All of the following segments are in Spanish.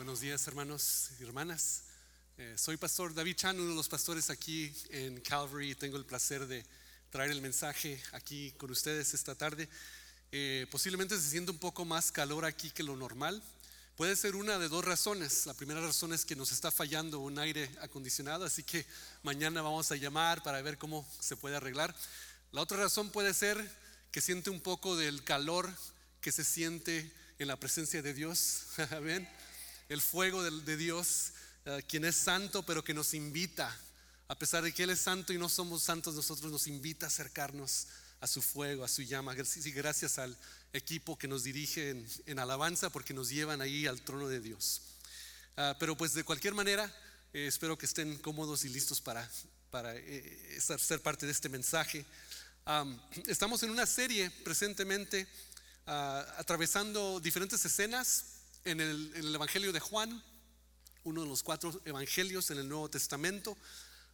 Buenos días hermanos y hermanas. Eh, soy pastor David Chan, uno de los pastores aquí en Calvary. Tengo el placer de traer el mensaje aquí con ustedes esta tarde. Eh, posiblemente se siente un poco más calor aquí que lo normal. Puede ser una de dos razones. La primera razón es que nos está fallando un aire acondicionado, así que mañana vamos a llamar para ver cómo se puede arreglar. La otra razón puede ser que siente un poco del calor que se siente en la presencia de Dios. Amén. El fuego de, Dios, eh, quien es santo, pero que nos invita, a pesar de que Él es santo y no somos santos, nosotros nos invita a acercarnos a su fuego, a su llama. Y gracias al equipo que nos dirige en, alabanza, porque nos llevan ahí al trono de Dios. Ah, pero pues de cualquier manera, eh, espero que estén cómodos y listos para, para eh, ser parte de este mensaje. estamos en una serie presentemente Ah, atravesando diferentes escenas en el, Evangelio de Juan, uno de los cuatro evangelios en el Nuevo Testamento,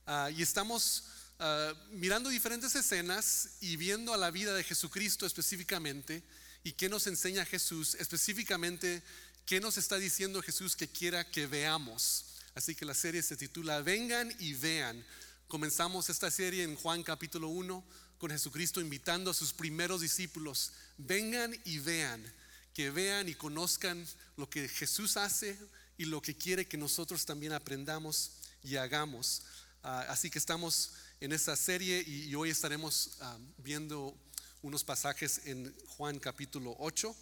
ah, y estamos ah, mirando diferentes escenas y viendo a la vida de Jesucristo específicamente y qué nos enseña Jesús específicamente, qué nos está diciendo Jesús que quiera que veamos. Así que la serie se titula Vengan y vean. Comenzamos esta serie en Juan capítulo 1 con Jesucristo invitando a sus primeros discípulos, vengan y vean, que vean y conozcan lo que Jesús hace y lo que quiere que nosotros también aprendamos y hagamos. Ah, así que estamos en esta serie y, hoy estaremos ah, viendo unos pasajes en Juan capítulo 8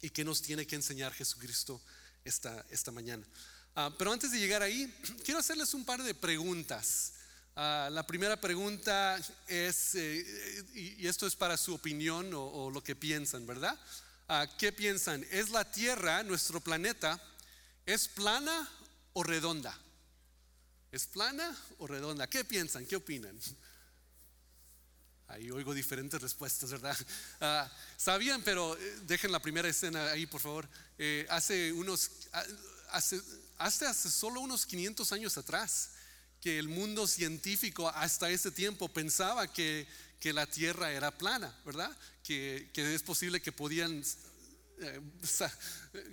y qué nos tiene que enseñar Jesucristo esta, esta mañana. Ah, pero antes de llegar ahí, quiero hacerles un par de preguntas. La primera pregunta es, eh, y, esto es para su opinión o, lo que piensan, ¿verdad? Ah, ¿Qué piensan? ¿Es la Tierra, nuestro planeta, es plana o redonda? ¿Es plana o redonda? ¿Qué piensan? ¿Qué opinan? Ahí oigo diferentes respuestas, ¿verdad? Ah, sabían, pero eh, dejen la primera escena ahí, por favor. Eh, hace unos, hace, hace, hace solo unos 500 años atrás, que el mundo científico hasta ese tiempo pensaba que, la Tierra era plana, ¿verdad? Que, es posible que podían eh,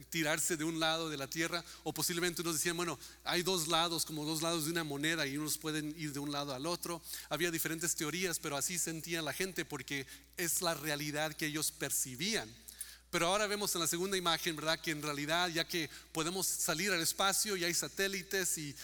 tirarse de un lado de la Tierra o posiblemente unos decían, bueno, hay dos lados, como dos lados de una moneda y unos pueden ir de un lado al otro. Había diferentes teorías, pero así sentía la gente porque es la realidad que ellos percibían. Pero ahora vemos en la segunda imagen, ¿verdad? Que en realidad, ya que podemos salir al espacio y hay satélites y,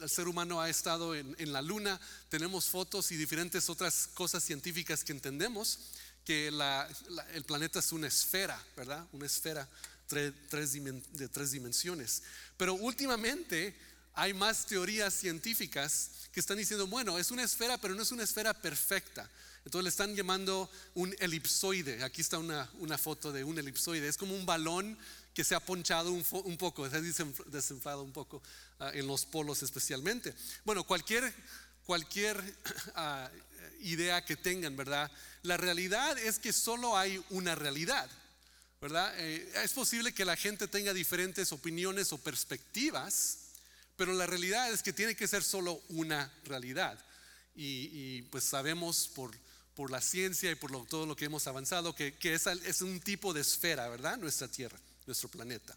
el ser humano ha estado en, la luna, tenemos fotos y diferentes otras cosas científicas que entendemos, que el planeta es una esfera, ¿verdad? Una esfera de tres dimensiones. Pero últimamente hay más teorías científicas que están diciendo, bueno, es una esfera, pero no es una esfera perfecta. Entonces le están llamando un elipsoide. Aquí está una, foto de un elipsoide. Es como un balón que se ha ponchado un, poco, se ha desinflado un poco ah, en los polos especialmente. Bueno, cualquier, cualquier ah, idea que tengan, ¿verdad? La realidad es que solo hay una realidad, ¿verdad? Eh, es posible que la gente tenga diferentes opiniones o perspectivas, pero la realidad es que tiene que ser solo una realidad. y pues sabemos por por la ciencia y por todo lo que hemos avanzado, que, es, un tipo de esfera, ¿verdad? Nuestra Tierra, nuestro planeta.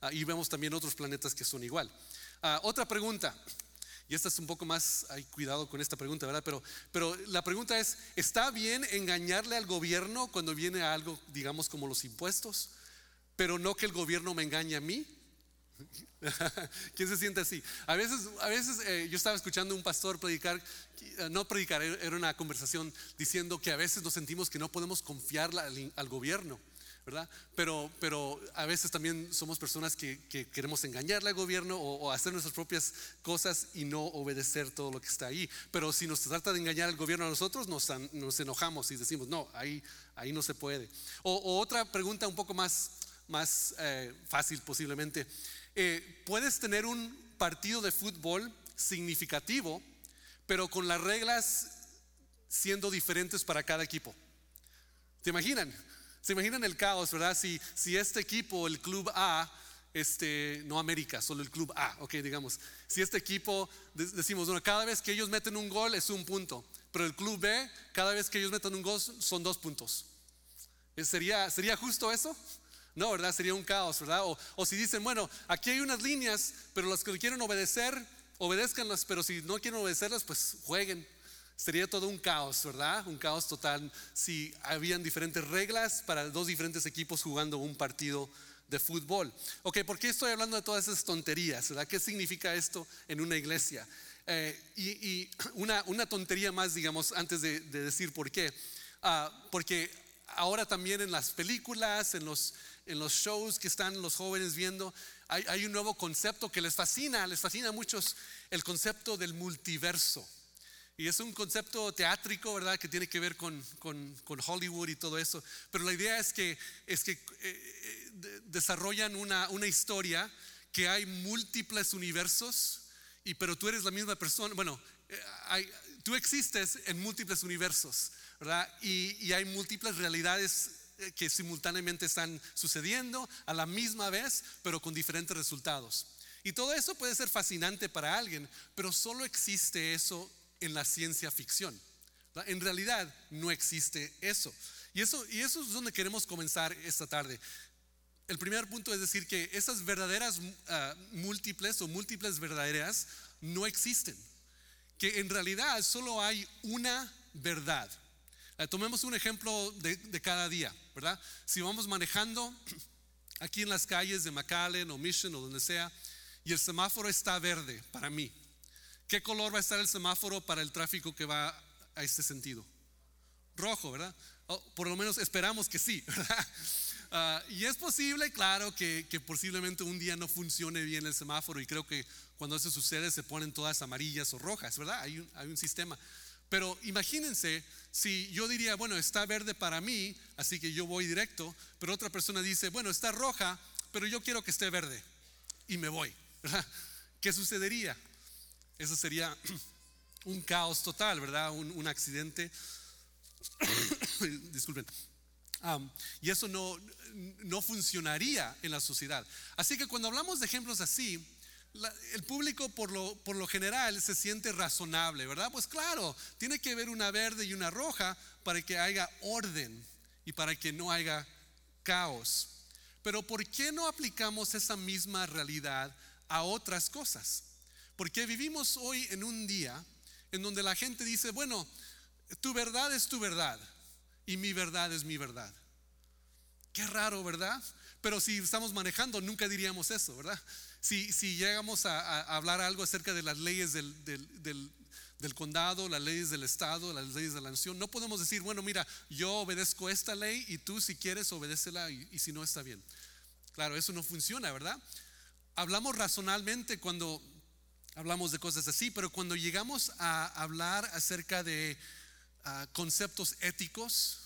Ah, y vemos también otros planetas que son igual. Ah, otra pregunta, y esta es un poco más, hay cuidado con esta pregunta, ¿verdad? Pero, pero la pregunta es, ¿está bien engañarle al gobierno cuando viene algo, digamos, como los impuestos? Pero no que el gobierno me engañe a mí. ¿Quién se siente así? A veces, a veces eh, yo estaba escuchando a un pastor predicar, eh, no predicar, era una conversación diciendo que a veces nos sentimos que no podemos confiar al, gobierno, ¿verdad? Pero, pero a veces también somos personas que, queremos engañarle al gobierno o, hacer nuestras propias cosas y no obedecer todo lo que está ahí. Pero si nos trata de engañar al gobierno a nosotros, nos, nos enojamos y decimos, no, ahí, ahí no se puede. O, otra pregunta un poco más, más eh, fácil posiblemente. Eh, puedes tener un partido de fútbol significativo, pero con las reglas siendo diferentes para cada equipo. ¿Se imaginan? ¿Se imaginan el caos, verdad? Si, si este equipo, el club A, este, no América, solo el club A, ok, digamos. Si este equipo, decimos, bueno, cada vez que ellos meten un gol es un punto, pero el club B, cada vez que ellos meten un gol son dos puntos. ¿Sería, ¿Sería justo eso? No, ¿verdad? Sería un caos, ¿verdad? O, o si dicen, bueno, aquí hay unas líneas, pero los que quieren obedecer, obedezcanlas, pero si no quieren obedecerlas, pues jueguen. Sería todo un caos, ¿verdad? Un caos total si habían diferentes reglas para dos diferentes equipos jugando un partido de fútbol. Ok, ¿por qué estoy hablando de todas esas tonterías? ¿verdad? ¿Qué significa esto en una iglesia? Eh, y, una, una, tontería más, digamos, antes de, decir por qué. Ah, porque ahora también en las películas, en los, en los shows que están los jóvenes viendo, hay, hay un nuevo concepto que les fascina, les fascina a muchos, el concepto del multiverso. Y es un concepto teátrico, ¿verdad? Que tiene que ver con, con, con Hollywood y todo eso. Pero la idea es que, es que eh, eh, desarrollan una, una, historia que hay múltiples universos, y, pero tú eres la misma persona. Bueno, eh, hay, tú existes en múltiples universos, ¿verdad? Y, y hay múltiples realidades que simultáneamente están sucediendo a la misma vez, pero con diferentes resultados. Y todo eso puede ser fascinante para alguien, pero solo existe eso en la ciencia ficción. En realidad no existe eso. Y eso, y eso es donde queremos comenzar esta tarde. El primer punto es decir que esas verdaderas ah, múltiples o múltiples verdaderas no existen. Que en realidad solo hay una verdad. Ah, tomemos un ejemplo de, de, cada día, ¿verdad? Si vamos manejando aquí en las calles de McAllen o Mission o donde sea, y el semáforo está verde para mí, ¿Qué color va a estar el semáforo para el tráfico que va a este sentido? Rojo, ¿verdad? por lo menos esperamos que sí, ¿verdad? Ah, y es posible, claro, que, posiblemente un día no funcione bien el semáforo y creo que cuando eso sucede se ponen todas amarillas o rojas, ¿verdad? Hay un, hay un sistema. Pero imagínense si yo diría, bueno, está verde para mí, así que yo voy directo, pero otra persona dice, bueno, está roja, pero yo quiero que esté verde y me voy. ¿Qué sucedería? Eso sería un caos total, ¿verdad? Un, accidente. Disculpen. y eso no, no funcionaría en la sociedad. Así que cuando hablamos de ejemplos así, el público por lo, por lo general se siente razonable, ¿verdad? Pues claro, tiene que haber una verde y una roja para que haya orden y para que no haya caos. Pero ¿por qué no aplicamos esa misma realidad a otras cosas? Porque vivimos hoy en un día en donde la gente dice, bueno, tu verdad es tu verdad y mi verdad es mi verdad. Qué raro, ¿verdad? Pero si estamos manejando, nunca diríamos eso, ¿verdad? Si, si llegamos a, hablar algo acerca de las leyes del, del, condado, las leyes del estado, las leyes de la nación, no podemos decir, bueno, mira, yo obedezco esta ley y tú si quieres obedécela y, y si no está bien. Claro, eso no funciona, ¿verdad? Hablamos razonalmente cuando hablamos de cosas así, pero cuando llegamos a hablar acerca de ah, conceptos éticos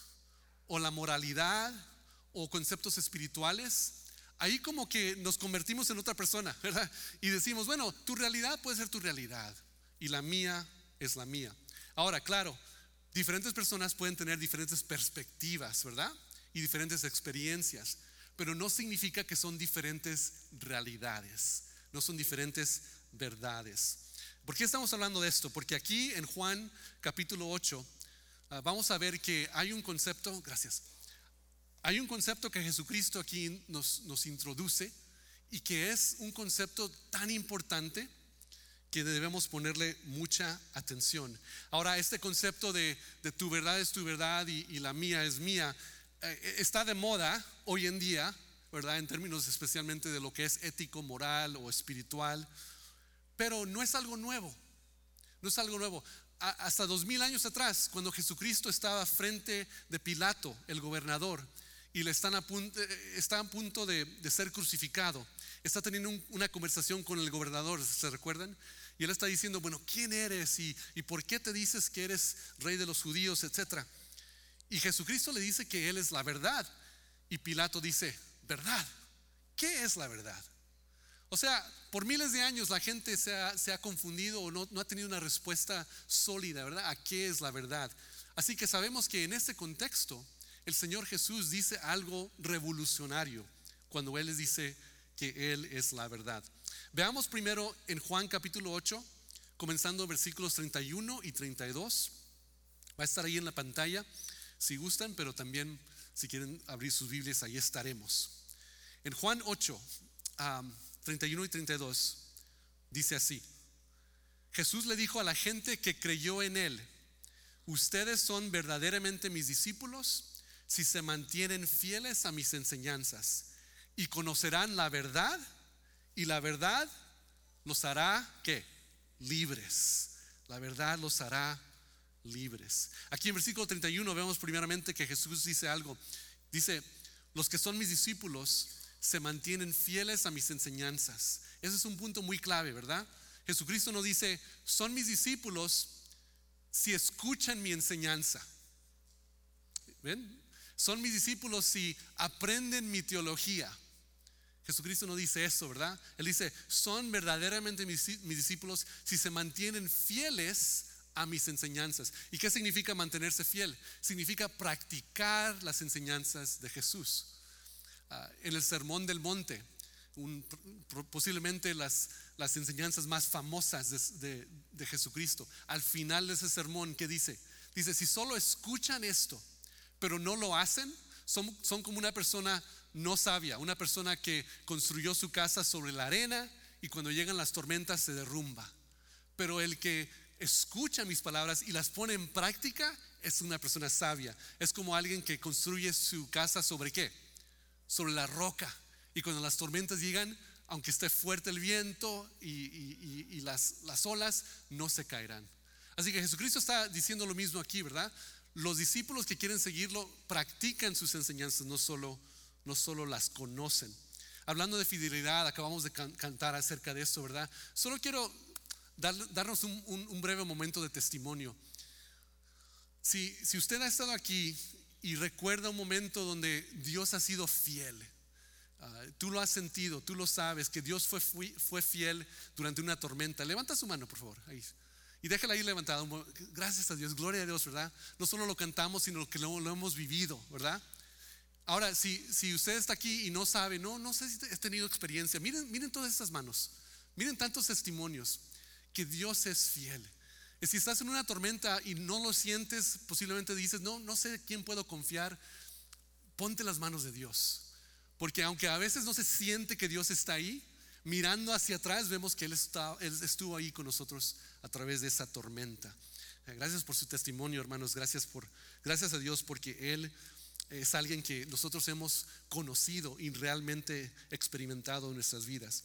o la moralidad o conceptos espirituales, ahí como que nos convertimos en otra persona, ¿verdad? Y decimos, bueno, tu realidad puede ser tu realidad y la mía es la mía. Ahora, claro, diferentes personas pueden tener diferentes perspectivas, ¿verdad? Y diferentes experiencias, pero no significa que son diferentes realidades, no son diferentes verdades. ¿Por qué estamos hablando de esto? Porque aquí en Juan capítulo 8 ah, vamos a ver que hay un concepto, gracias, hay un concepto que Jesucristo aquí nos, nos introduce y que es un concepto tan importante que debemos ponerle mucha atención. Ahora, este concepto de, tu verdad es tu verdad y, la mía es mía, eh, está de moda hoy en día, ¿verdad? En términos especialmente de lo que es ético, moral o espiritual. Pero no es algo nuevo, no es algo nuevo. hasta dos mil años atrás, cuando Jesucristo estaba frente de Pilato, el gobernador, y le están a punto, está a punto de, ser crucificado, está teniendo una conversación con el gobernador, ¿se recuerdan? Y él está diciendo, bueno, ¿quién eres? ¿Y, y por qué te dices que eres rey de los judíos, etcétera? Y Jesucristo le dice que Él es la verdad. Y Pilato dice, ¿verdad? ¿Qué es la verdad? O sea, por miles de años la gente se ha, confundido o no, no, ha tenido una respuesta sólida, ¿verdad? ¿A qué es la verdad? Así que sabemos que en este contexto el Señor Jesús dice algo revolucionario cuando Él les dice que Él es la verdad. Veamos primero en Juan capítulo 8, comenzando versículos 31 y 32. Va a estar ahí en la pantalla si gustan, pero también si quieren abrir sus Biblias, ahí estaremos. En Juan 8, 31 y 32, dice así. Jesús le dijo a la gente que creyó en él, ustedes son verdaderamente mis discípulos si se mantienen fieles a mis enseñanzas y conocerán la verdad y la verdad los hará ¿qué? libres. La verdad los hará libres. Aquí en versículo 31 vemos primeramente que Jesús dice algo. Dice, los que son mis discípulos se mantienen fieles a mis enseñanzas. Ese es un punto muy clave, ¿verdad? Jesucristo no dice, son mis discípulos si escuchan mi enseñanza. ¿Ven? Son mis discípulos si aprenden mi teología. Jesucristo no dice eso, ¿verdad? Él dice, son verdaderamente mis, discípulos si se mantienen fieles a mis enseñanzas. ¿Y qué significa mantenerse fiel? Significa practicar las enseñanzas de Jesús. Ah, en el Sermón del Monte, posiblemente las, enseñanzas más famosas de, Jesucristo. Al final de ese sermón, ¿qué dice? Dice, si solo escuchan esto, pero no lo hacen, son, como una persona no sabia, una persona que construyó su casa sobre la arena y cuando llegan las tormentas se derrumba. Pero el que escucha mis palabras y las pone en práctica es una persona sabia. Es como alguien que construye su casa sobre qué? sobre la roca. Y cuando las tormentas llegan, aunque esté fuerte el viento y, las, las olas, no se caerán. Así que Jesucristo está diciendo lo mismo aquí, ¿verdad? Los discípulos que quieren seguirlo practican sus enseñanzas, no solo, no solo las conocen. Hablando de fidelidad, acabamos de cantar acerca de esto, ¿verdad? Solo quiero darnos un, breve momento de testimonio. Si, si usted ha estado aquí y recuerda un momento donde Dios ha sido fiel. Ah, tú lo has sentido, tú lo sabes, que Dios fue, fue fiel durante una tormenta. Levanta su mano, por favor. Ahí. Y déjala ahí levantada. Gracias a Dios, gloria a Dios, ¿verdad? No solo lo cantamos, sino que lo, hemos vivido, ¿verdad? Ahora, si, si usted está aquí y no sabe, no, no sé si he tenido experiencia, miren, miren todas estas manos, miren tantos testimonios que Dios es fiel. Si estás en una tormenta y no lo sientes, posiblemente dices, no, no sé quién puedo confiar, ponte las manos de Dios. Porque aunque a veces no se siente que Dios está ahí, mirando hacia atrás vemos que Él, está, él estuvo ahí con nosotros a través de esa tormenta. Eh, gracias por su testimonio, hermanos. Gracias, por, gracias a Dios porque Él es alguien que nosotros hemos conocido y realmente experimentado en nuestras vidas.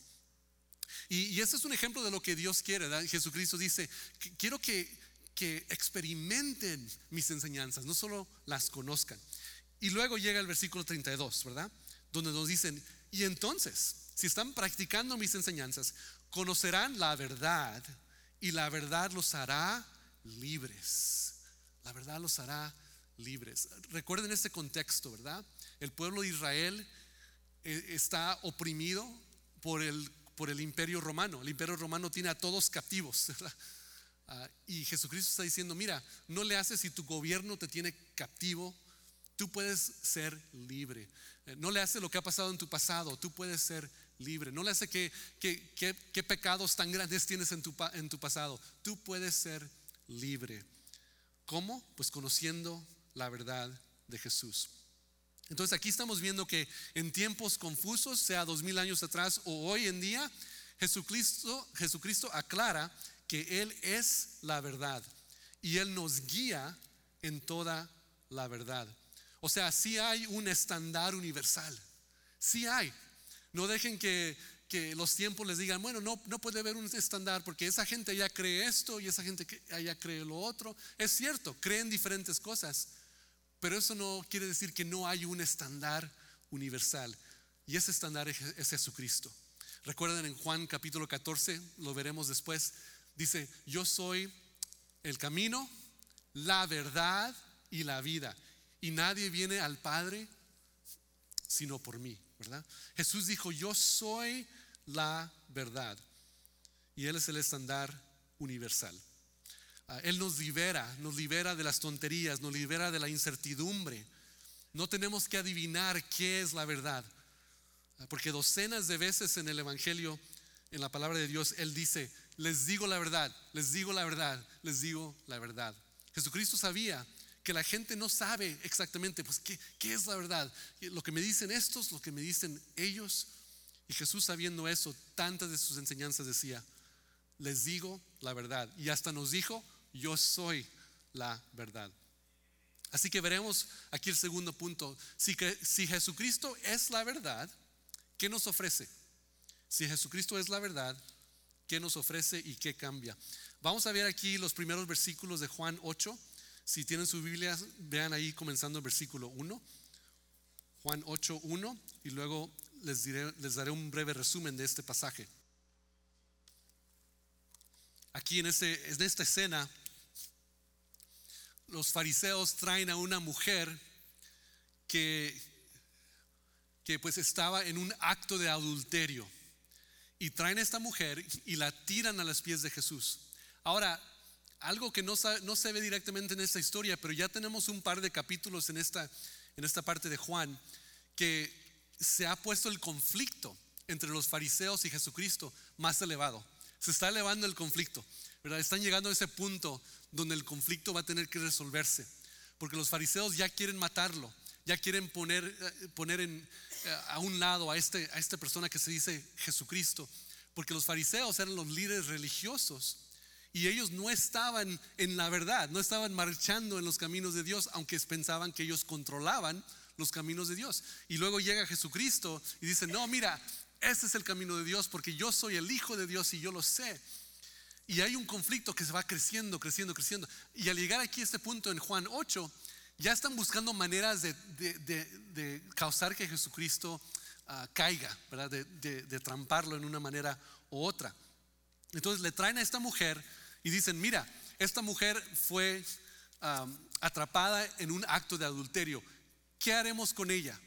Y, ese es un ejemplo de lo que Dios quiere. Jesucristo dice, quiero que, que experimenten mis enseñanzas, no solo las conozcan. Y luego llega el versículo 32, ¿verdad? Donde nos dicen, y entonces, si están practicando mis enseñanzas, conocerán la verdad y la verdad los hará libres. La verdad los hará libres. Recuerden este contexto, ¿verdad? El pueblo de Israel eh, está oprimido por el por el imperio romano. El imperio romano tiene a todos captivos. Ah, y Jesucristo está diciendo, mira, no le haces si tu gobierno te tiene captivo, tú puedes ser libre. Eh, no le hace lo que ha pasado en tu pasado, tú puedes ser libre. No le hace que, que, pecados tan grandes tienes en tu, en tu pasado, tú puedes ser libre. ¿Cómo? Pues conociendo la verdad de Jesús. Entonces aquí estamos viendo que en tiempos confusos, sea dos mil años atrás o hoy en día, Jesucristo, Jesucristo aclara que Él es la verdad y Él nos guía en toda la verdad. O sea, sí hay un estándar universal, sí hay. No dejen que, que los tiempos les digan, bueno, no, no puede haber un estándar porque esa gente ya cree esto y esa gente ya cree lo otro. Es cierto, creen diferentes cosas, pero eso no quiere decir que no hay un estándar universal. Y ese estándar es Jesucristo. Recuerden en Juan capítulo 14, lo veremos después, dice, yo soy el camino, la verdad y la vida. Y nadie viene al Padre sino por mí, Jesús dijo, yo soy la verdad. Y Él es el estándar universal. Ah, Él nos libera, nos libera de las tonterías, nos libera de la incertidumbre. No tenemos que adivinar qué es la verdad. Ah, porque docenas de veces en el Evangelio, en la palabra de Dios, Él dice, les digo la verdad, les digo la verdad, les digo la verdad. Jesucristo sabía que la gente no sabe exactamente, pues, ¿qué, qué es la verdad? Lo que me dicen estos, lo que me dicen ellos. Y Jesús sabiendo eso, tantas de sus enseñanzas decía, les digo la verdad. Y hasta nos dijo, yo soy la verdad. Así que veremos aquí el segundo punto. Si, si Jesucristo es la verdad, ¿qué nos ofrece? Si Jesucristo es la verdad, ¿qué nos ofrece y qué cambia? Vamos a ver aquí los primeros versículos de Juan 8. Si tienen su Biblia, vean ahí comenzando el versículo 1. Juan 8, 1. Y luego les, diré, les daré un breve resumen de este pasaje. Aquí en, este, en esta escena los fariseos traen a una mujer que, que pues estaba en un acto de adulterio. Y traen a esta mujer y la tiran a los pies de Jesús. Ahora, algo que no, no se ve directamente en esta historia, pero ya tenemos un par de capítulos en esta, en esta parte de Juan, que se ha puesto el conflicto entre los fariseos y Jesucristo más elevado. Se está elevando el conflicto. ¿verdad? Están llegando a ese punto donde el conflicto va a tener que resolverse. Porque los fariseos ya quieren matarlo, ya quieren poner, eh, poner en, eh, a un lado a, este, a esta persona que se dice Jesucristo. Porque los fariseos eran los líderes religiosos y ellos no estaban en la verdad, no estaban marchando en los caminos de Dios, aunque pensaban que ellos controlaban los caminos de Dios. Y luego llega Jesucristo y dice, no, mira, ese es el camino de Dios porque yo soy el Hijo de Dios y yo lo sé. Y hay un conflicto que se va creciendo, creciendo, creciendo. Y al llegar aquí a este punto en Juan 8, ya están buscando maneras de, causar que Jesucristo ah, caiga, ¿verdad? De, tramparlo en una manera u otra. Entonces le traen a esta mujer y dicen, mira, esta mujer fue atrapada en un acto de adulterio. ¿Qué haremos con ella?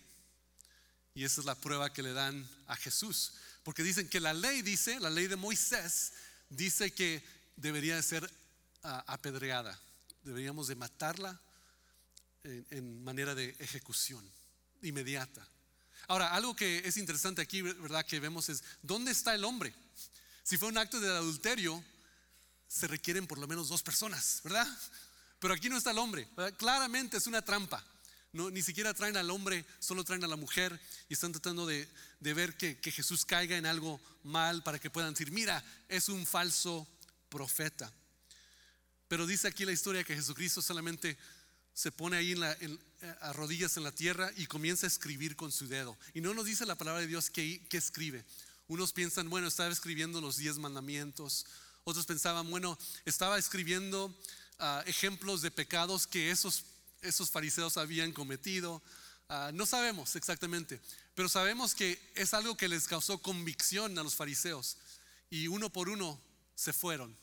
Y esa es la prueba que le dan a Jesús. Porque dicen que la ley dice, la ley de Moisés, dice que debería de ser ah, apedreada. Deberíamos de matarla en, manera de ejecución inmediata. Ahora, algo que es interesante aquí, ¿verdad? Que vemos es, ¿dónde está el hombre? Si fue un acto de adulterio, se requieren por lo menos dos personas, ¿verdad? Pero aquí no está el hombre. Claramente es una trampa. No, ni siquiera traen al hombre, solo traen a la mujer y están tratando de, ver que, Jesús caiga en algo mal para que puedan decir, mira, es un falso profeta. Pero dice aquí la historia que Jesucristo solamente se pone ahí en la, a rodillas en la tierra y comienza a escribir con su dedo. Y no nos dice la palabra de Dios que, escribe. Unos piensan, bueno, estaba escribiendo los diez mandamientos. Otros pensaban, bueno, estaba escribiendo ah, ejemplos de pecados que esos esos fariseos habían cometido. Ah, no sabemos exactamente, pero sabemos que es algo que les causó convicción a los fariseos y uno por uno se fueron.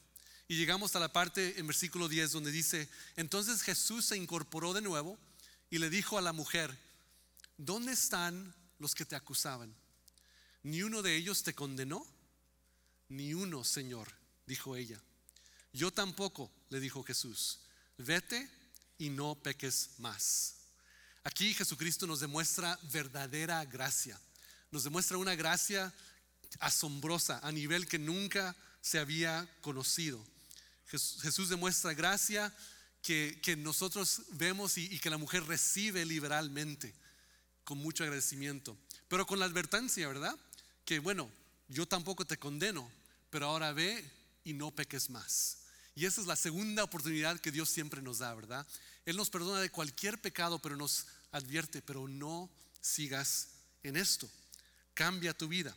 Y llegamos a la parte en versículo 10 donde dice, entonces Jesús se incorporó de nuevo y le dijo a la mujer, ¿dónde están los que te acusaban? ¿Ni uno de ellos te condenó? Ni uno, Señor, dijo ella. Yo tampoco, le dijo Jesús. Vete y no peques más. Aquí Jesucristo nos demuestra verdadera gracia. Nos demuestra una gracia asombrosa a nivel que nunca se había conocido. Jesús demuestra gracia que, nosotros vemos y, y, que la mujer recibe liberalmente, con mucho agradecimiento. Pero con la advertencia, ¿verdad? Que bueno, yo tampoco te condeno, pero ahora ve y no peques más. Y esa es la segunda oportunidad que Dios siempre nos da, ¿verdad? Él nos perdona de cualquier pecado, pero nos advierte, pero no sigas en esto. Cambia tu vida.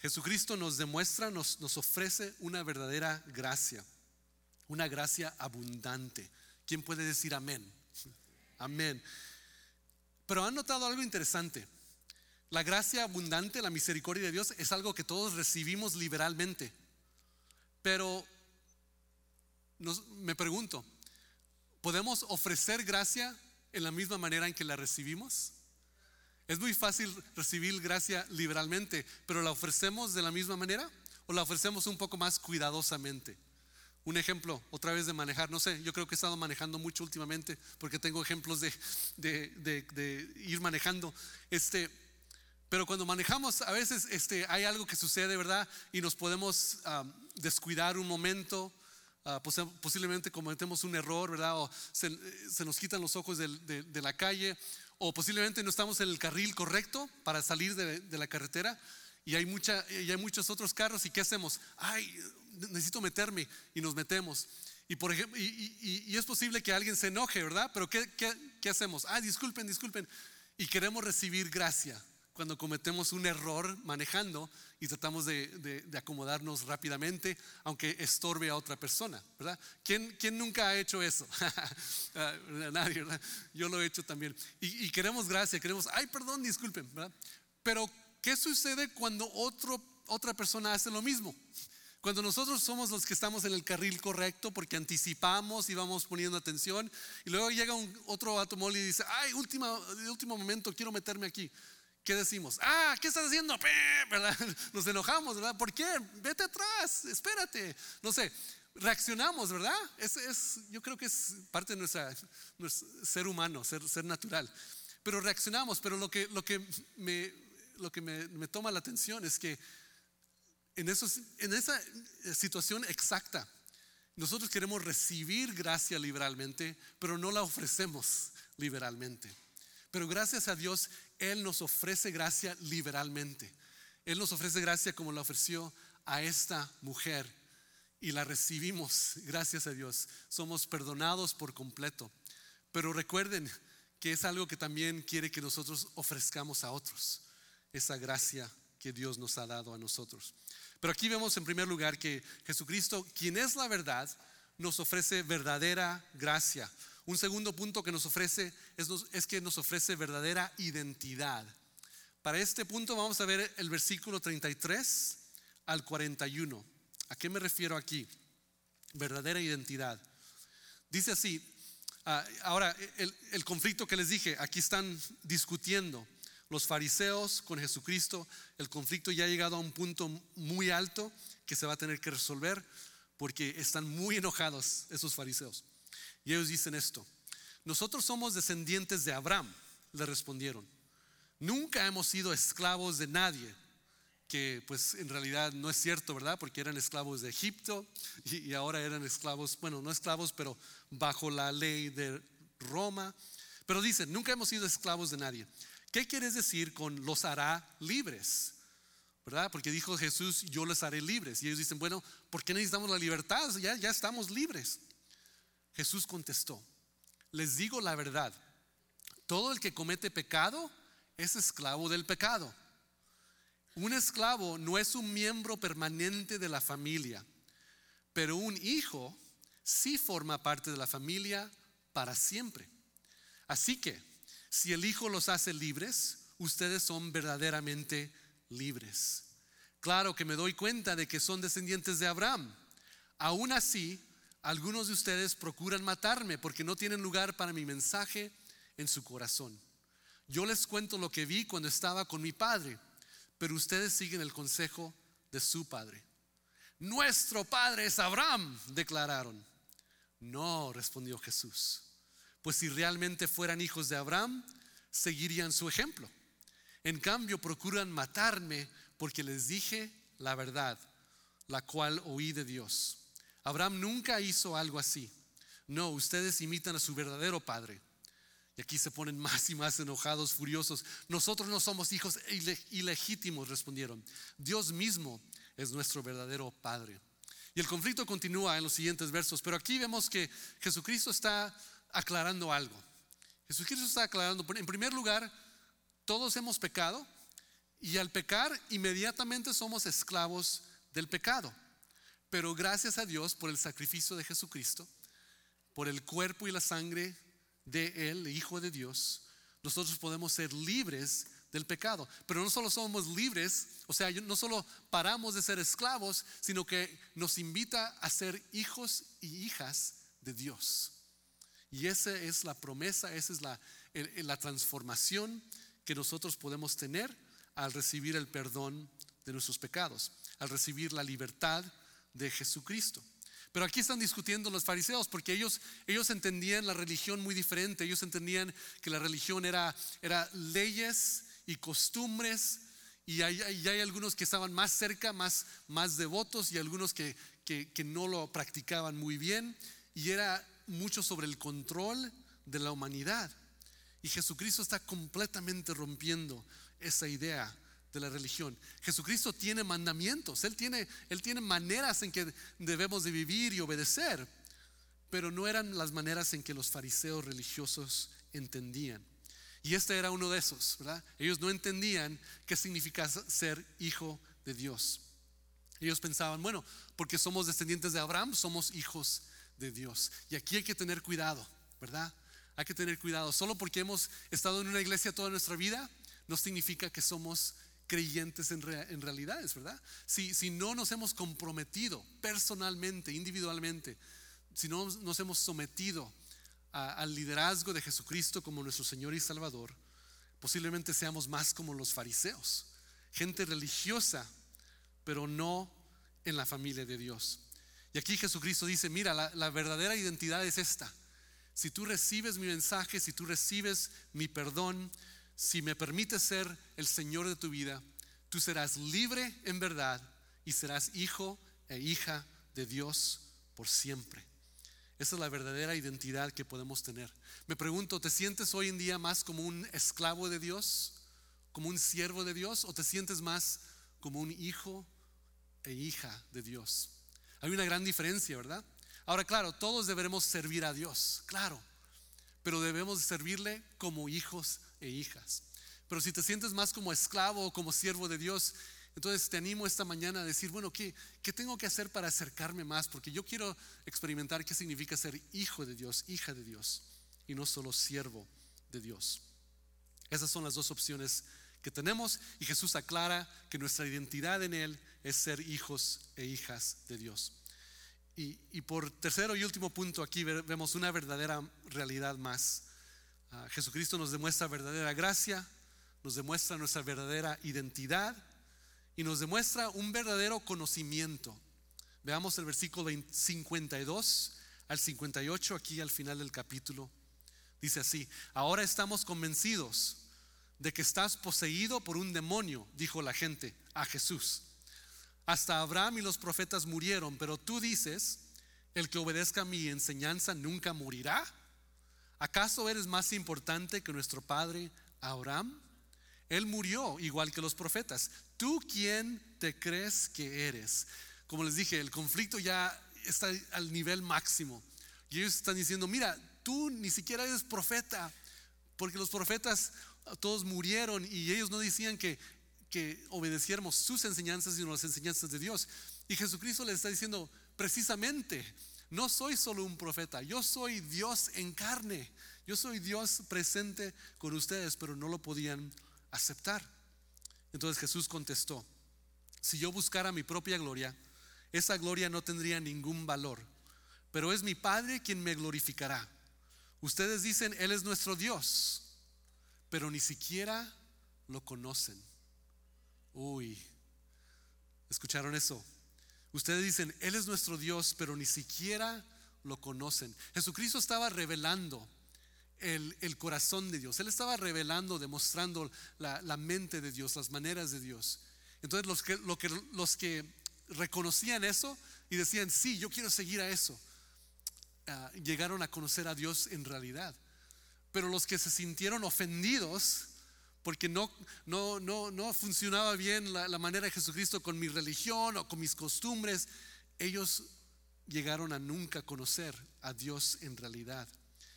Jesucristo nos demuestra, nos, nos ofrece una verdadera gracia, una gracia abundante. ¿Quién puede decir amén? Amén. Pero han notado algo interesante. La gracia abundante, la misericordia de Dios es algo que todos recibimos liberalmente. Pero me pregunto, ¿podemos ofrecer gracia en la misma manera en que la recibimos? Es muy fácil recibir gracia liberalmente, pero ¿la ofrecemos de la misma manera o la ofrecemos un poco más cuidadosamente? Un ejemplo, otra vez de manejar, no sé, yo creo que he estado manejando mucho últimamente porque tengo ejemplos de, ir manejando. Este, pero cuando manejamos, a veces este, hay algo que sucede, ¿verdad? Y nos podemos descuidar un momento ah, posiblemente cometemos un error, ¿verdad? O se, nos quitan los ojos de, la calle, o posiblemente no estamos en el carril correcto para salir de, la carretera y hay, mucha, y hay muchos otros carros y ¿qué hacemos? Ay, necesito meterme y nos metemos. Y, por ejemplo, y, es posible que alguien se enoje, ¿verdad? Pero ¿qué, qué hacemos? Ah, disculpen, disculpen. Y queremos recibir gracia cuando cometemos un error manejando y tratamos de, acomodarnos rápidamente, aunque estorbe a otra persona, ¿verdad? ¿Quién, quién nunca ha hecho eso? Ah, nadie, ¿verdad? Yo lo he hecho también. Y, queremos gracia, queremos, ay, perdón, disculpen, ¿verdad? Pero, ¿qué sucede cuando otro, otra persona hace lo mismo? Cuando nosotros somos los que estamos en el carril correcto porque anticipamos y vamos poniendo atención y luego llega un, otro automóvil y dice, ay, última, último momento, quiero meterme aquí. ¿Qué decimos? Ah, ¿qué estás haciendo? ¿verdad? Nos enojamos, ¿verdad? ¿Por qué? Vete atrás, espérate. No sé, reaccionamos, ¿verdad? Es, es, yo creo que es parte de nuestra, nuestro ser humano, ser, ser natural. Pero reaccionamos, pero lo que, lo que, me, lo que me, me toma la atención es que en, esos, en esa situación exacta, nosotros queremos recibir gracia liberalmente, pero no la ofrecemos liberalmente. Pero gracias a Dios, Él nos ofrece gracia liberalmente. Él nos ofrece gracia como la ofreció a esta mujer y la recibimos, gracias a Dios. Somos perdonados por completo. Pero recuerden que es algo que también quiere que nosotros ofrezcamos a otros, esa gracia que Dios nos ha dado a nosotros. Pero aquí vemos en primer lugar que Jesucristo, quien es la verdad, nos ofrece verdadera gracia. Un segundo punto que nos ofrece es, que nos ofrece verdadera identidad. Para este punto vamos a ver el versículo 33 al 41. ¿A qué me refiero aquí? Verdadera identidad. Dice así, ah, ahora el, el conflicto que les dije, aquí están discutiendo los fariseos con Jesucristo, el conflicto ya ha llegado a un punto muy alto que se va a tener que resolver porque están muy enojados esos fariseos. Y ellos dicen esto, nosotros somos descendientes de Abraham, le respondieron. Nunca hemos sido esclavos de nadie, que pues en realidad no es cierto, ¿verdad? Porque eran esclavos de Egipto y, ahora eran esclavos, bueno, no esclavos, pero bajo la ley de Roma. Pero dicen, nunca hemos sido esclavos de nadie. ¿Qué quieres decir con los hará libres? ¿Verdad? Porque dijo Jesús, yo les haré libres. Y ellos dicen, bueno, ¿por qué necesitamos la libertad? Ya, ya estamos libres. Jesús contestó, les digo la verdad, todo el que comete pecado es esclavo del pecado. Un esclavo no es un miembro permanente de la familia, pero un hijo sí forma parte de la familia para siempre. Así que, si el hijo los hace libres, ustedes son verdaderamente libres. Claro que me doy cuenta de que son descendientes de Abraham. Aún así, algunos de ustedes procuran matarme porque no tienen lugar para mi mensaje en su corazón. Yo les cuento lo que vi cuando estaba con mi padre, pero ustedes siguen el consejo de su padre. Nuestro padre es Abraham, declararon. No, respondió Jesús, pues si realmente fueran hijos de Abraham, seguirían su ejemplo. En cambio, procuran matarme porque les dije la verdad, la cual oí de Dios. Abraham nunca hizo algo así. No, ustedes imitan a su verdadero padre. Y aquí se ponen más y más enojados, furiosos. Nosotros no somos hijos ilegítimos, respondieron. Dios mismo es nuestro verdadero Padre. Y el conflicto continúa en los siguientes versos, pero aquí vemos que Jesucristo está aclarando algo. Jesucristo está aclarando, en primer lugar, todos hemos pecado y al pecar inmediatamente somos esclavos del pecado. Pero gracias a Dios por el sacrificio de Jesucristo, por el cuerpo y la sangre de Él, Hijo de Dios, nosotros podemos ser libres del pecado. Pero no solo somos libres, o sea, no solo paramos de ser esclavos, sino que nos invita a ser hijos y hijas de Dios. Y esa es la promesa, esa es la, la transformación que nosotros podemos tener al recibir el perdón de nuestros pecados, al recibir la libertad de Jesucristo. Pero aquí están discutiendo los fariseos porque ellos, ellos entendían la religión muy diferente. Ellos entendían que la religión era, era leyes y costumbres. Y hay, hay, algunos que estaban más cerca, más, más devotos, y algunos que, que, que no lo practicaban muy bien y era mucho sobre el control de la humanidad. Y Jesucristo está completamente rompiendo esa idea de la religión. Jesucristo tiene mandamientos, Él tiene, Él tiene maneras en que debemos de vivir y obedecer, pero no eran las maneras en que los fariseos religiosos entendían. Y este era uno de esos, ¿verdad? Ellos no entendían qué significa ser hijo de Dios. Ellos pensaban, bueno, porque somos descendientes de Abraham, somos hijos de Dios. Y aquí hay que tener cuidado, ¿verdad? Hay que tener cuidado. Solo porque hemos estado en una iglesia toda nuestra vida, no significa que somos creyentes en, realidades, ¿verdad? Si, si no nos hemos comprometido personalmente, individualmente, si no nos hemos sometido al liderazgo de Jesucristo como nuestro Señor y Salvador, posiblemente seamos más como los fariseos, gente religiosa, pero no en la familia de Dios. Y aquí Jesucristo dice, mira, la verdadera identidad es esta. Si tú recibes mi mensaje, si tú recibes mi perdón, si me permites ser el Señor de tu vida, tú serás libre en verdad y serás hijo e hija de Dios por siempre. Esa es la verdadera identidad que podemos tener. Me pregunto, ¿te sientes hoy en día más como un esclavo de Dios, como un siervo de Dios, o te sientes más como un hijo e hija de Dios? Hay una gran diferencia, ¿verdad? Ahora, claro, todos deberemos servir a Dios, claro, pero debemos servirle como hijos e hijas. Pero si te sientes más como esclavo o como siervo de Dios, entonces te animo esta mañana a decir, bueno, ¿qué, ¿qué tengo que hacer para acercarme más? Porque yo quiero experimentar qué significa ser hijo de Dios, hija de Dios, y no solo siervo de Dios. Esas son las dos opciones que tenemos y Jesús aclara que nuestra identidad en Él es ser hijos e hijas de Dios. Y, y por tercero y último punto aquí vemos una verdadera realidad más. Jesucristo nos demuestra verdadera gracia, nos demuestra nuestra verdadera identidad y nos demuestra un verdadero conocimiento. Veamos el versículo 52 al 58 aquí al final del capítulo. Dice así, ahora estamos convencidos de que estás poseído por un demonio, dijo la gente a Jesús. Hasta Abraham y los profetas murieron, pero tú dices, el que obedezca mi enseñanza nunca morirá. ¿Acaso eres más importante que nuestro padre Abraham? Él murió igual que los profetas. ¿Tú quién te crees que eres? Como les dije, el conflicto ya está al nivel máximo. Y ellos están diciendo, mira, tú ni siquiera eres profeta, porque los profetas todos murieron y ellos no decían que, que obedeciéramos sus enseñanzas, sino las enseñanzas de Dios. Y Jesucristo les está diciendo, precisamente, no soy solo un profeta, yo soy Dios en carne. Yo soy Dios presente con ustedes, pero no lo podían aceptar. Entonces Jesús contestó, si yo buscara mi propia gloria, esa gloria no tendría ningún valor, pero es mi Padre quien me glorificará. Ustedes dicen, Él es nuestro Dios, pero ni siquiera lo conocen. Uy, ¿escucharon eso? Ustedes dicen, Él es nuestro Dios, pero ni siquiera lo conocen. Jesucristo estaba revelando el, corazón de Dios. Él estaba revelando, demostrando la, mente de Dios, las maneras de Dios. Entonces los que, lo que, los que reconocían eso y decían, sí, yo quiero seguir a eso, ah, llegaron a conocer a Dios en realidad. Pero los que se sintieron ofendidos, porque no, no, no, no funcionaba bien la, la, manera de Jesucristo con mi religión o con mis costumbres, ellos llegaron a nunca conocer a Dios en realidad.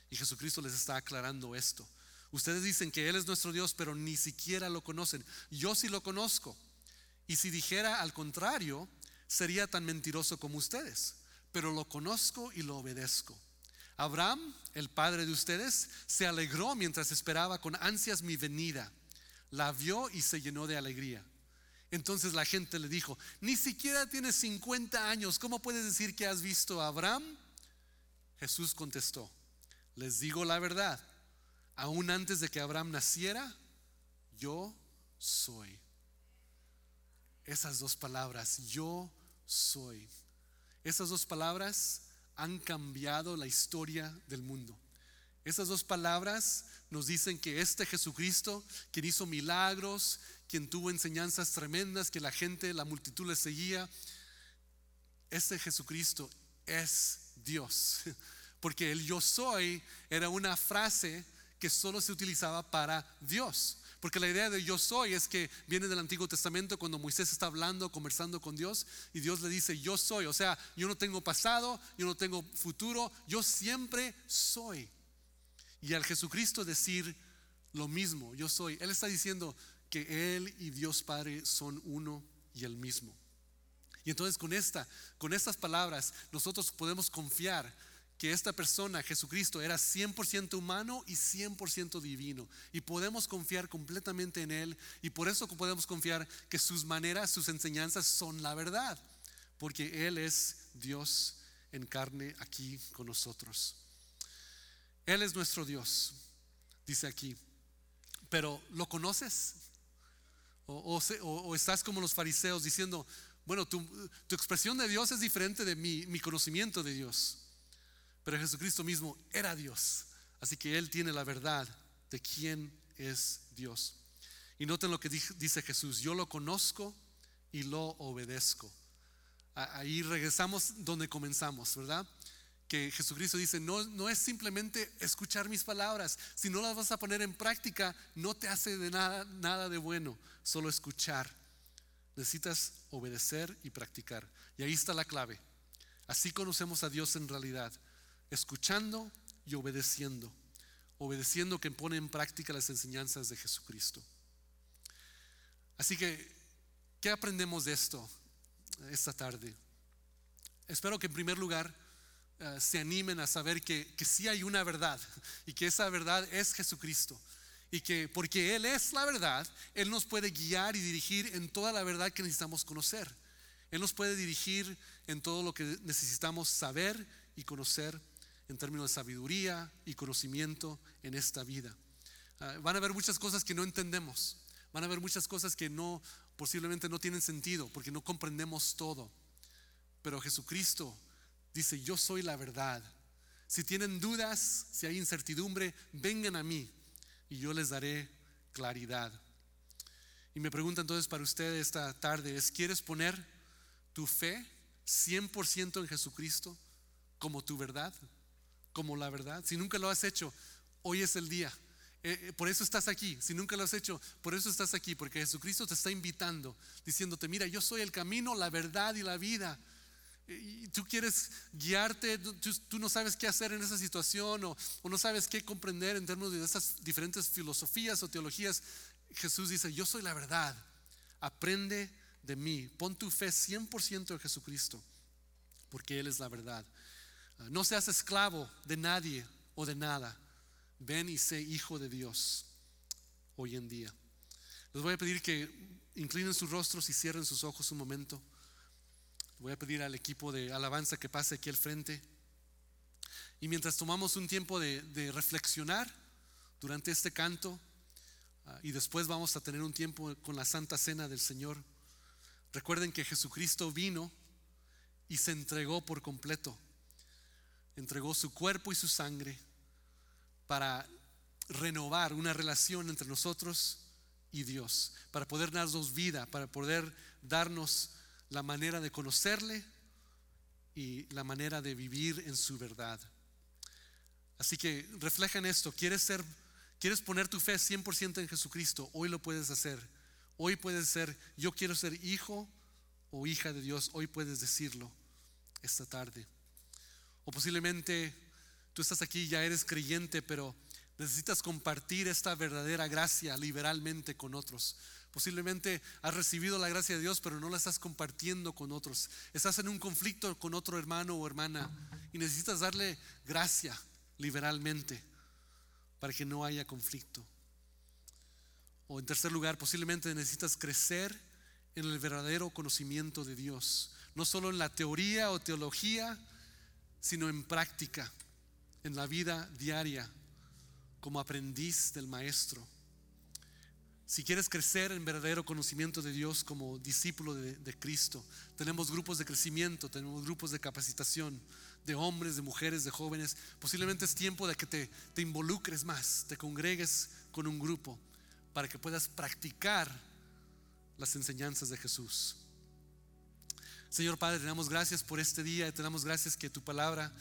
Y Jesucristo les está aclarando esto. Ustedes dicen que Él es nuestro Dios, pero ni siquiera lo conocen. Yo sí lo conozco. Y si dijera al contrario, sería tan mentiroso como ustedes. Pero lo conozco y lo obedezco. Abraham, el padre de ustedes, se alegró mientras esperaba con ansias mi venida. La vio y se llenó de alegría. Entonces la gente le dijo, ni siquiera tienes 50 años, ¿cómo puedes decir que has visto a Abraham? Jesús contestó, les digo la verdad, aún antes de que Abraham naciera, yo soy. Esas dos palabras, yo soy. Esas dos palabras han cambiado la historia del mundo. Esas dos palabras nos dicen que este Jesucristo, quien hizo milagros, quien tuvo enseñanzas tremendas, que la gente, la multitud le seguía, este Jesucristo es Dios. Porque el yo soy era una frase que solo se utilizaba para Dios. Porque la idea de yo soy es que viene del Antiguo Testamento cuando Moisés está hablando, conversando con Dios y Dios le dice yo soy. O sea, yo no tengo pasado, yo no tengo futuro, yo siempre soy. Y al Jesucristo decir lo mismo, yo soy, Él está diciendo que Él y Dios Padre son uno y el mismo. Y entonces con esta, con estas palabras, nosotros podemos confiar que esta persona, Jesucristo, era 100% humano y 100% divino. Y podemos confiar completamente en Él. Y por eso podemos confiar que sus maneras, sus enseñanzas son la verdad. Porque Él es Dios en carne aquí con nosotros. Él es nuestro Dios, dice aquí. Pero ¿lo conoces? O, estás como los fariseos diciendo, bueno, tu, expresión de Dios es diferente de mi conocimiento de Dios. Pero Jesucristo mismo era Dios. Así que Él tiene la verdad de quién es Dios. Y noten lo que dice Jesús, yo lo conozco y lo obedezco. Ahí regresamos donde comenzamos, ¿verdad? Que Jesucristo dice, no, no es simplemente escuchar mis palabras, si no las vas a poner en práctica, no te hace de nada, nada de bueno, solo escuchar. Necesitas obedecer y practicar. Y ahí está la clave. Así conocemos a Dios en realidad escuchando y obedeciendo, obedeciendo que pone en práctica las enseñanzas de Jesucristo. Así que, ¿qué aprendemos de esto esta tarde? Espero que en primer lugar eh, se animen a saber que, que sí hay una verdad y que esa verdad es Jesucristo y que porque Él es la verdad, Él nos puede guiar y dirigir en toda la verdad que necesitamos conocer. Él nos puede dirigir en todo lo que necesitamos saber y conocer en términos de sabiduría y conocimiento en esta vida. Ah, van a haber muchas cosas que no entendemos, van a haber muchas cosas que no posiblemente no tienen sentido porque no comprendemos todo. Pero Jesucristo dice, "Yo soy la verdad." Si tienen dudas, si hay incertidumbre, vengan a mí y yo les daré claridad. Y me pregunta entonces para usted esta tarde es, ¿quieres poner tu fe 100% en Jesucristo como tu verdad? como la verdad. Si nunca lo has hecho, hoy es el día. Eh, eh, por eso estás aquí. Si nunca lo has hecho, por eso estás aquí. Porque Jesucristo te está invitando, diciéndote, mira, yo soy el camino, la verdad y la vida. Y tú quieres guiarte, tú, no sabes qué hacer en esa situación o, o no sabes qué comprender en términos de esas diferentes filosofías o teologías. Jesús dice, yo soy la verdad. Aprende de mí. Pon tu fe 100% en Jesucristo, porque Él es la verdad. No seas esclavo de nadie o de nada. Ven y sé hijo de Dios hoy en día. Les voy a pedir que inclinen sus rostros y cierren sus ojos un momento. Voy a pedir al equipo de alabanza que pase aquí al frente. Y mientras tomamos un tiempo de, reflexionar durante este canto, ah, y después vamos a tener un tiempo con la Santa Cena del Señor, recuerden que Jesucristo vino y se entregó por completo entregó su cuerpo y su sangre para renovar una relación entre nosotros y Dios, para poder darnos vida, para poder darnos la manera de conocerle y la manera de vivir en su verdad. Así que refleja en esto, quieres ser quieres poner tu fe 100% en Jesucristo, hoy lo puedes hacer. Hoy puedes ser yo quiero ser hijo o hija de Dios, hoy puedes decirlo esta tarde. O posiblemente tú estás aquí, ya eres creyente, pero necesitas compartir esta verdadera gracia liberalmente con otros. Posiblemente has recibido la gracia de Dios, pero no la estás compartiendo con otros. Estás en un conflicto con otro hermano o hermana y necesitas darle gracia liberalmente para que no haya conflicto. O en tercer lugar, posiblemente necesitas crecer en el verdadero conocimiento de Dios, no solo en la teoría o teología, sino en práctica, en la vida diaria, como aprendiz del Maestro. Si quieres crecer en verdadero conocimiento de Dios como discípulo de, Cristo, tenemos grupos de crecimiento, tenemos grupos de capacitación de hombres, de mujeres, de jóvenes. Posiblemente es tiempo de que te, te involucres más, te congregues con un grupo para que puedas practicar las enseñanzas de Jesús. Señor Padre, te damos gracias por este día te damos gracias que tu palabra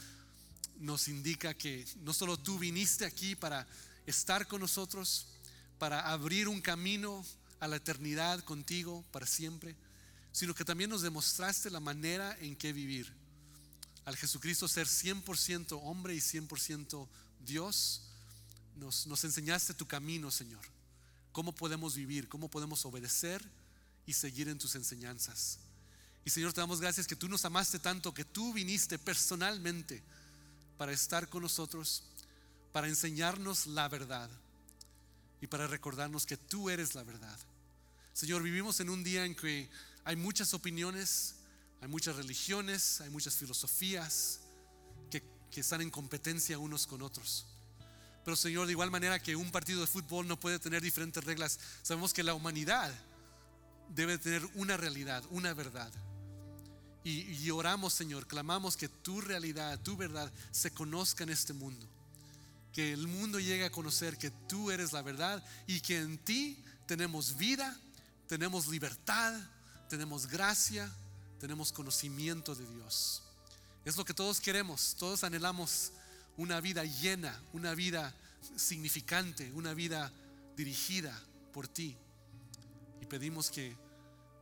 nos indica que no solo tú viniste aquí para estar con nosotros, para abrir un camino a la eternidad contigo para siempre, sino que también nos demostraste la manera en que vivir. Al Jesucristo ser 100% hombre y 100% Dios, nos, nos enseñaste tu camino, Señor. Cómo podemos vivir, cómo podemos obedecer y seguir en tus enseñanzas. Y Señor, te damos gracias que tú nos amaste tanto, que tú viniste personalmente para estar con nosotros, para enseñarnos la verdad y para recordarnos que tú eres la verdad. Señor, vivimos en un día en que hay muchas opiniones, hay muchas religiones, hay muchas filosofías que, están en competencia unos con otros. Pero Señor, de igual manera que un partido de fútbol no puede tener diferentes reglas, sabemos que la humanidad debe tener una realidad, una verdad. Y, oramos, Señor, clamamos que tu realidad, tu verdad se conozca en este mundo. Que el mundo llegue a conocer que tú eres la verdad y que en ti tenemos vida, tenemos libertad, tenemos gracia, tenemos conocimiento de Dios. Es lo que todos queremos, todos anhelamos una vida llena, una vida significante, una vida dirigida por ti. Y pedimos que,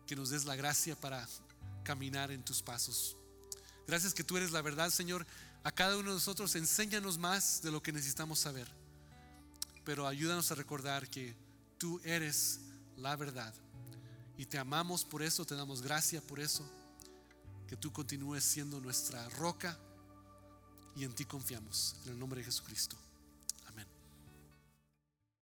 que nos des la gracia para caminar en tus pasos. Gracias que tú eres la verdad, Señor. A cada uno de nosotros enséñanos más de lo que necesitamos saber. Pero ayúdanos a recordar que tú eres la verdad. Y te amamos por eso, te damos gracia por eso. Que tú continúes siendo nuestra roca y en ti confiamos. En el nombre de Jesucristo.